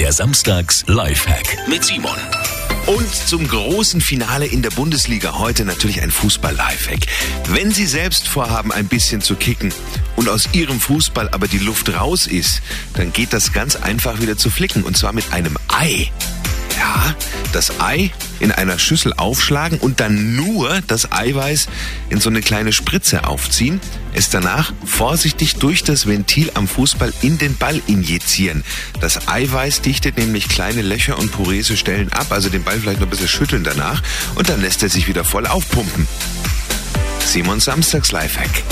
Der Samstags Lifehack mit Simon. Und zum großen Finale in der Bundesliga heute natürlich ein Fußball-Lifehack. Wenn Sie selbst vorhaben, ein bisschen zu kicken und aus Ihrem Fußball aber die Luft raus ist, dann geht das ganz einfach wieder zu flicken und zwar mit einem Ei. Ja, das Ei in einer Schüssel aufschlagen und dann nur das Eiweiß in so eine kleine Spritze aufziehen, es danach vorsichtig durch das Ventil am Fußball in den Ball injizieren. Das Eiweiß dichtet nämlich kleine Löcher und poröse Stellen ab, also den Ball vielleicht noch ein bisschen schütteln danach und dann lässt er sich wieder voll aufpumpen. Simon Samstags Lifehack.